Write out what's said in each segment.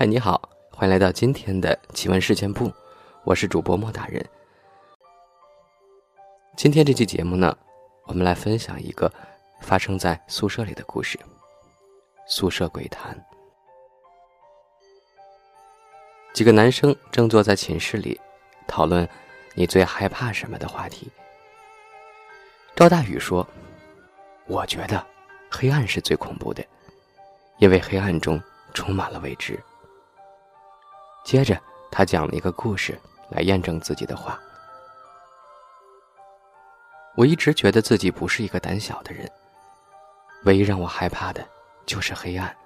嗨，你好，欢迎来到今天的奇闻事件部，我是主播莫大人。今天这期节目呢，我们来分享一个发生在宿舍里的故事——宿舍鬼谈。几个男生正坐在寝室里讨论“你最害怕什么”的话题。赵大宇说：“我觉得黑暗是最恐怖的，因为黑暗中充满了未知。”接着，他讲了一个故事来验证自己的话。我一直觉得自己不是一个胆小的人，唯一让我害怕的就是黑暗。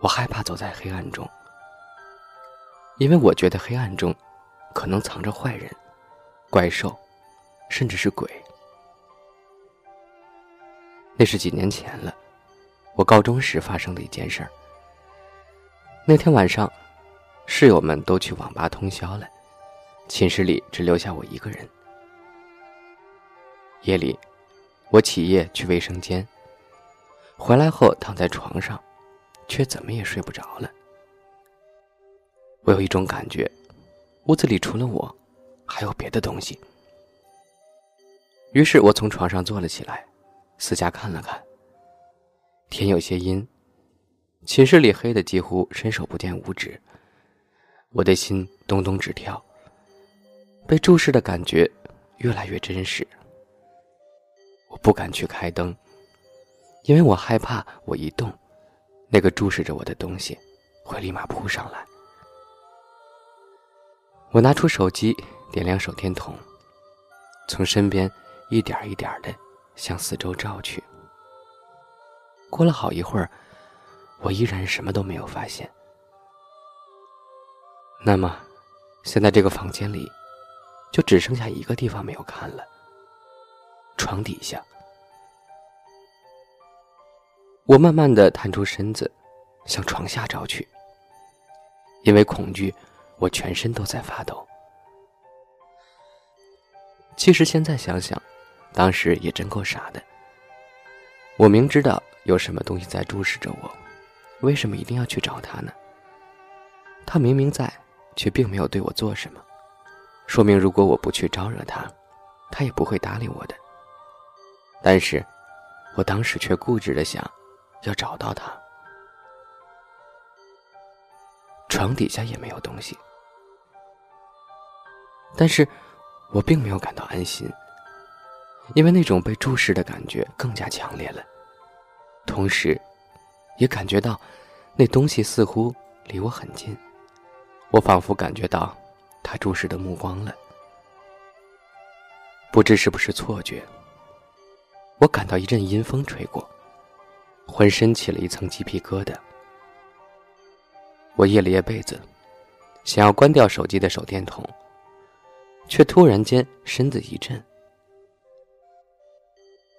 我害怕走在黑暗中，因为我觉得黑暗中可能藏着坏人、怪兽。甚至是鬼。那是几年前了，我高中时发生的一件事儿。那天晚上，室友们都去网吧通宵了，寝室里只留下我一个人。夜里，我起夜去卫生间，回来后躺在床上，却怎么也睡不着了。我有一种感觉，屋子里除了我，还有别的东西。于是我从床上坐了起来，四下看了看。天有些阴，寝室里黑的几乎伸手不见五指。我的心咚咚直跳，被注视的感觉越来越真实。我不敢去开灯，因为我害怕我一动，那个注视着我的东西会立马扑上来。我拿出手机，点亮手电筒，从身边。一点一点的向四周照去。过了好一会儿，我依然什么都没有发现。那么，现在这个房间里，就只剩下一个地方没有看了——床底下。我慢慢的探出身子，向床下找去。因为恐惧，我全身都在发抖。其实现在想想。当时也真够傻的。我明知道有什么东西在注视着我，为什么一定要去找他呢？他明明在，却并没有对我做什么，说明如果我不去招惹他，他也不会搭理我的。但是，我当时却固执的想，要找到他。床底下也没有东西，但是我并没有感到安心。因为那种被注视的感觉更加强烈了，同时，也感觉到那东西似乎离我很近，我仿佛感觉到他注视的目光了。不知是不是错觉，我感到一阵阴风吹过，浑身起了一层鸡皮疙瘩。我掖了掖被子，想要关掉手机的手电筒，却突然间身子一震。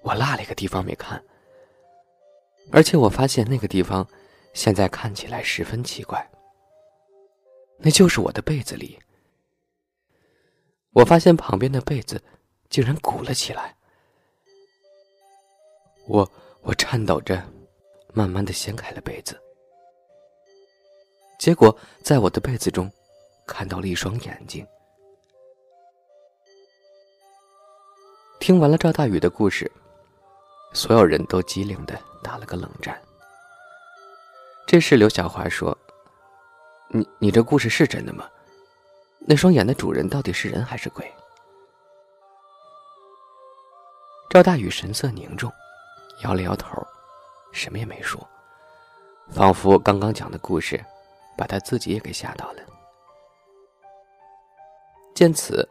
我落了一个地方没看，而且我发现那个地方现在看起来十分奇怪。那就是我的被子里，我发现旁边的被子竟然鼓了起来。我我颤抖着，慢慢的掀开了被子，结果在我的被子中看到了一双眼睛。听完了赵大宇的故事。所有人都机灵的打了个冷战。这时，刘小华说：“你你这故事是真的吗？那双眼的主人到底是人还是鬼？”赵大宇神色凝重，摇了摇头，什么也没说，仿佛刚刚讲的故事把他自己也给吓到了。见此，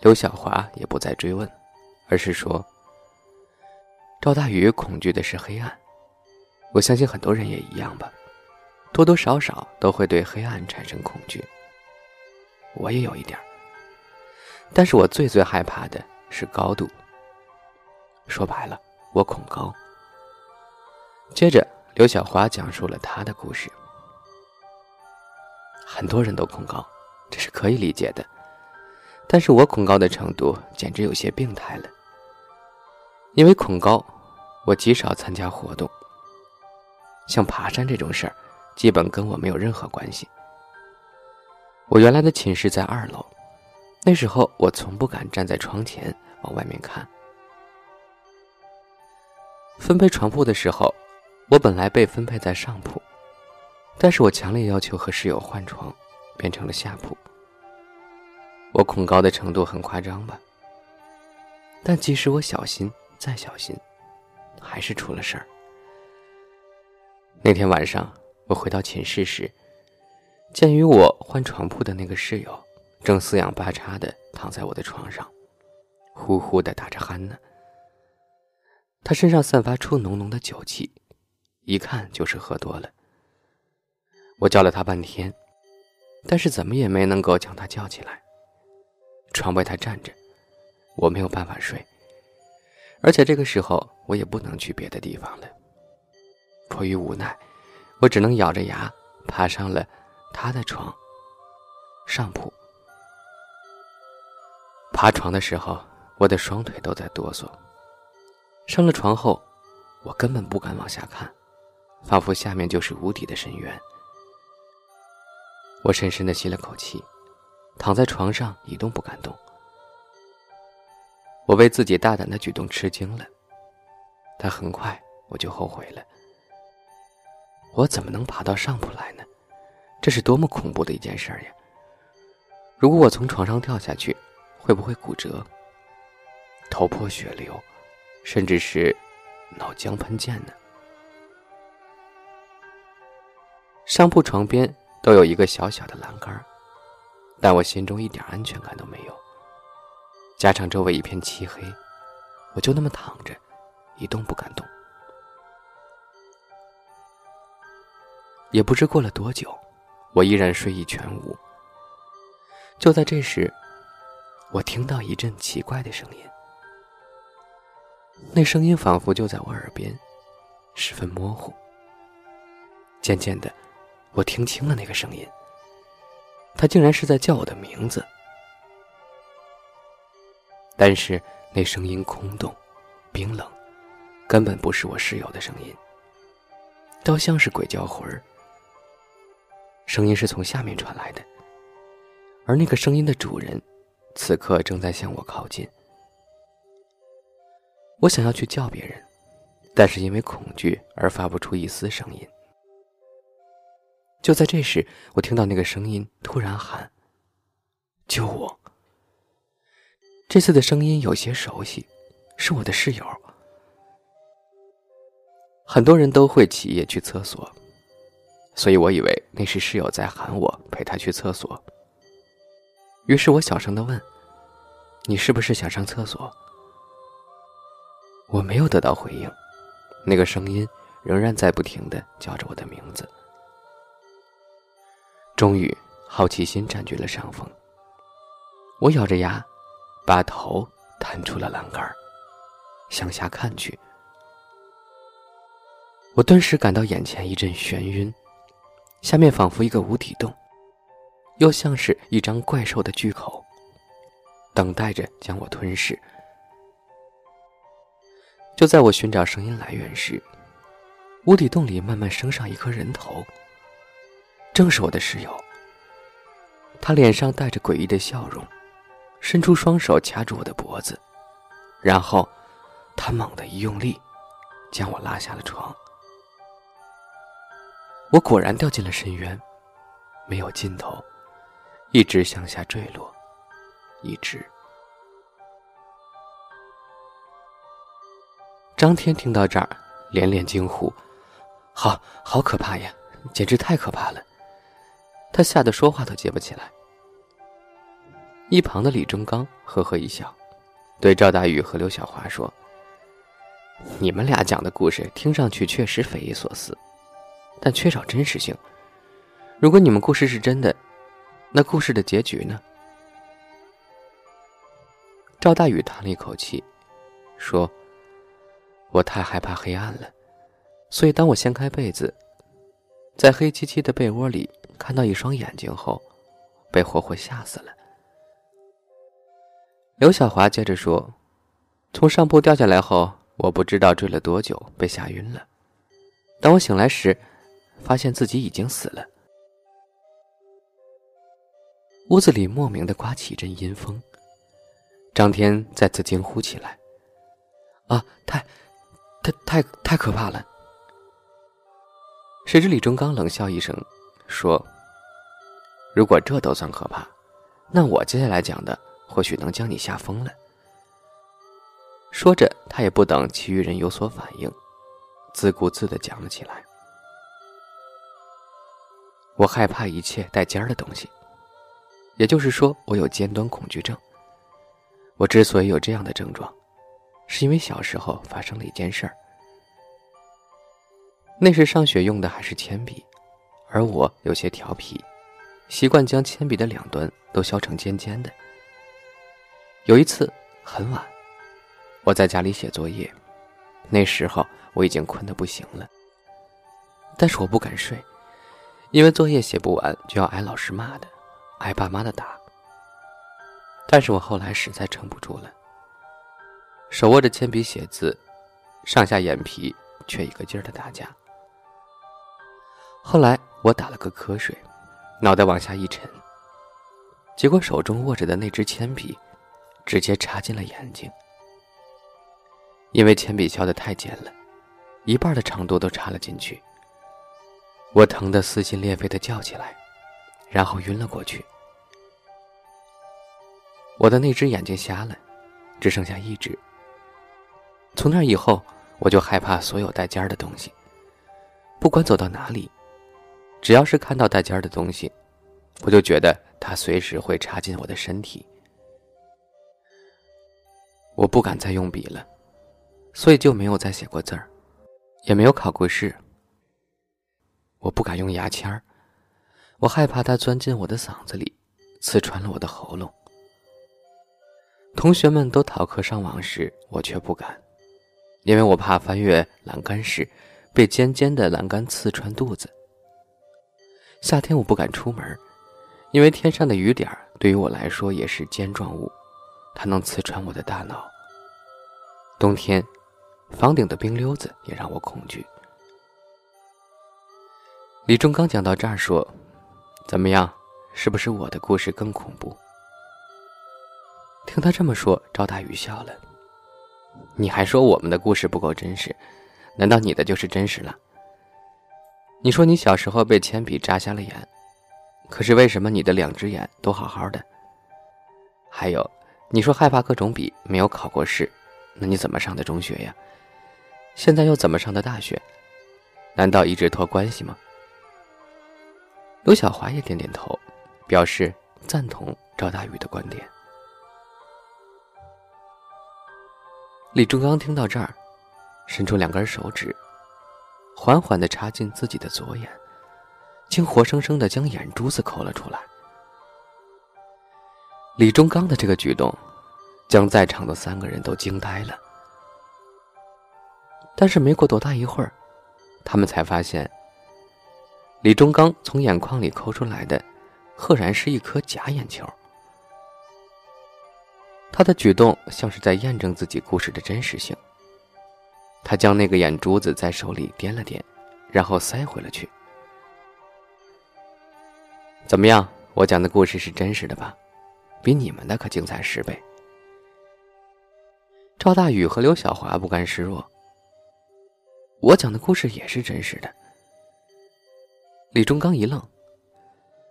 刘小华也不再追问，而是说。赵大宇恐惧的是黑暗，我相信很多人也一样吧，多多少少都会对黑暗产生恐惧。我也有一点但是我最最害怕的是高度。说白了，我恐高。接着，刘小华讲述了他的故事。很多人都恐高，这是可以理解的，但是我恐高的程度简直有些病态了。因为恐高，我极少参加活动。像爬山这种事儿，基本跟我没有任何关系。我原来的寝室在二楼，那时候我从不敢站在窗前往外面看。分配床铺的时候，我本来被分配在上铺，但是我强烈要求和室友换床，变成了下铺。我恐高的程度很夸张吧？但即使我小心再小心，还是出了事儿。那天晚上，我回到寝室时。鉴于我换床铺的那个室友，正四仰八叉的躺在我的床上，呼呼的打着鼾呢。他身上散发出浓浓的酒气，一看就是喝多了。我叫了他半天，但是怎么也没能够将他叫起来。床被他站着，我没有办法睡，而且这个时候我也不能去别的地方了。迫于无奈，我只能咬着牙爬上了。他的床，上铺。爬床的时候，我的双腿都在哆嗦。上了床后，我根本不敢往下看，仿佛下面就是无底的深渊。我深深的吸了口气，躺在床上一动不敢动。我为自己大胆的举动吃惊了，但很快我就后悔了。我怎么能爬到上铺来呢？这是多么恐怖的一件事呀！如果我从床上掉下去，会不会骨折、头破血流，甚至是脑浆喷溅呢？上铺床边都有一个小小的栏杆，但我心中一点安全感都没有。加上周围一片漆黑，我就那么躺着，一动不敢动。也不知过了多久。我依然睡意全无。就在这时，我听到一阵奇怪的声音。那声音仿佛就在我耳边，十分模糊。渐渐的，我听清了那个声音。他竟然是在叫我的名字。但是那声音空洞、冰冷，根本不是我室友的声音，倒像是鬼叫魂儿。声音是从下面传来的，而那个声音的主人，此刻正在向我靠近。我想要去叫别人，但是因为恐惧而发不出一丝声音。就在这时，我听到那个声音突然喊：“救我！”这次的声音有些熟悉，是我的室友。很多人都会起夜去厕所。所以我以为那是室友在喊我陪他去厕所。于是我小声的问：“你是不是想上厕所？”我没有得到回应，那个声音仍然在不停的叫着我的名字。终于，好奇心占据了上风。我咬着牙，把头探出了栏杆，向下看去。我顿时感到眼前一阵眩晕。下面仿佛一个无底洞，又像是一张怪兽的巨口，等待着将我吞噬。就在我寻找声音来源时，无底洞里慢慢升上一颗人头，正是我的室友。他脸上带着诡异的笑容，伸出双手掐住我的脖子，然后他猛地一用力，将我拉下了床。我果然掉进了深渊，没有尽头，一直向下坠落，一直。张天听到这儿，连连惊呼：“好好可怕呀，简直太可怕了！”他吓得说话都接不起来。一旁的李忠刚呵呵一笑，对赵大宇和刘小华说：“你们俩讲的故事听上去确实匪夷所思。”但缺少真实性。如果你们故事是真的，那故事的结局呢？赵大宇叹了一口气，说：“我太害怕黑暗了，所以当我掀开被子，在黑漆漆的被窝里看到一双眼睛后，被活活吓死了。”刘小华接着说：“从上铺掉下来后，我不知道坠了多久，被吓晕了。当我醒来时。”发现自己已经死了。屋子里莫名的刮起一阵阴风，张天再次惊呼起来：“啊，太，太，太，太可怕了！”谁知李忠刚冷笑一声，说：“如果这都算可怕，那我接下来讲的或许能将你吓疯了。”说着，他也不等其余人有所反应，自顾自的讲了起来：“我害怕一切带尖儿的东西。”也就是说，我有尖端恐惧症。我之所以有这样的症状，是因为小时候发生了一件事儿。那时上学用的还是铅笔，而我有些调皮，习惯将铅笔的两端都削成尖尖的。有一次很晚，我在家里写作业，那时候我已经困得不行了，但是我不敢睡，因为作业写不完就要挨老师骂的。挨爸妈的打，但是我后来实在撑不住了，手握着铅笔写字，上下眼皮却一个劲儿的打架。后来我打了个瞌睡，脑袋往下一沉，结果手中握着的那支铅笔，直接插进了眼睛。因为铅笔削的太尖了，一半的长度都插了进去，我疼得撕心裂肺的叫起来。然后晕了过去。我的那只眼睛瞎了，只剩下一只。从那以后，我就害怕所有带尖儿的东西。不管走到哪里，只要是看到带尖儿的东西，我就觉得它随时会插进我的身体。我不敢再用笔了，所以就没有再写过字儿，也没有考过试。我不敢用牙签儿。我害怕它钻进我的嗓子里，刺穿了我的喉咙。同学们都逃课上网时，我却不敢，因为我怕翻越栏杆时被尖尖的栏杆刺穿肚子。夏天我不敢出门，因为天上的雨点对于我来说也是尖状物，它能刺穿我的大脑。冬天，房顶的冰溜子也让我恐惧。李忠刚讲到这儿说。怎么样？是不是我的故事更恐怖？听他这么说，赵大宇笑了。你还说我们的故事不够真实？难道你的就是真实了？你说你小时候被铅笔扎瞎了眼，可是为什么你的两只眼都好好的？还有，你说害怕各种笔，没有考过试，那你怎么上的中学呀？现在又怎么上的大学？难道一直托关系吗？刘小华也点点头，表示赞同赵大宇的观点。李忠刚听到这儿，伸出两根手指，缓缓的插进自己的左眼，竟活生生的将眼珠子抠了出来。李忠刚的这个举动，将在场的三个人都惊呆了。但是没过多大一会儿，他们才发现。李忠刚从眼眶里抠出来的，赫然是一颗假眼球。他的举动像是在验证自己故事的真实性。他将那个眼珠子在手里掂了掂，然后塞回了去。怎么样？我讲的故事是真实的吧？比你们的可精彩十倍。赵大宇和刘小华不甘示弱。我讲的故事也是真实的。李忠刚一愣，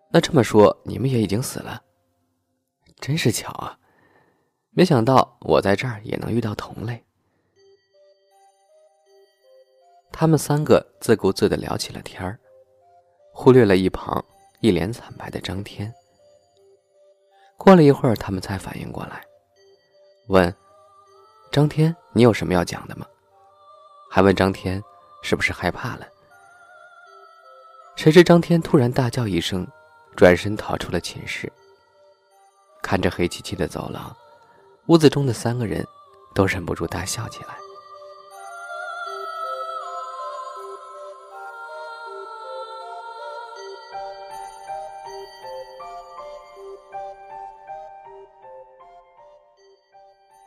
那这么说，你们也已经死了？真是巧啊！没想到我在这儿也能遇到同类。他们三个自顾自的聊起了天儿，忽略了一旁一脸惨白的张天。过了一会儿，他们才反应过来，问：“张天，你有什么要讲的吗？”还问张天是不是害怕了。谁知张天突然大叫一声，转身逃出了寝室。看着黑漆漆的走廊，屋子中的三个人都忍不住大笑起来。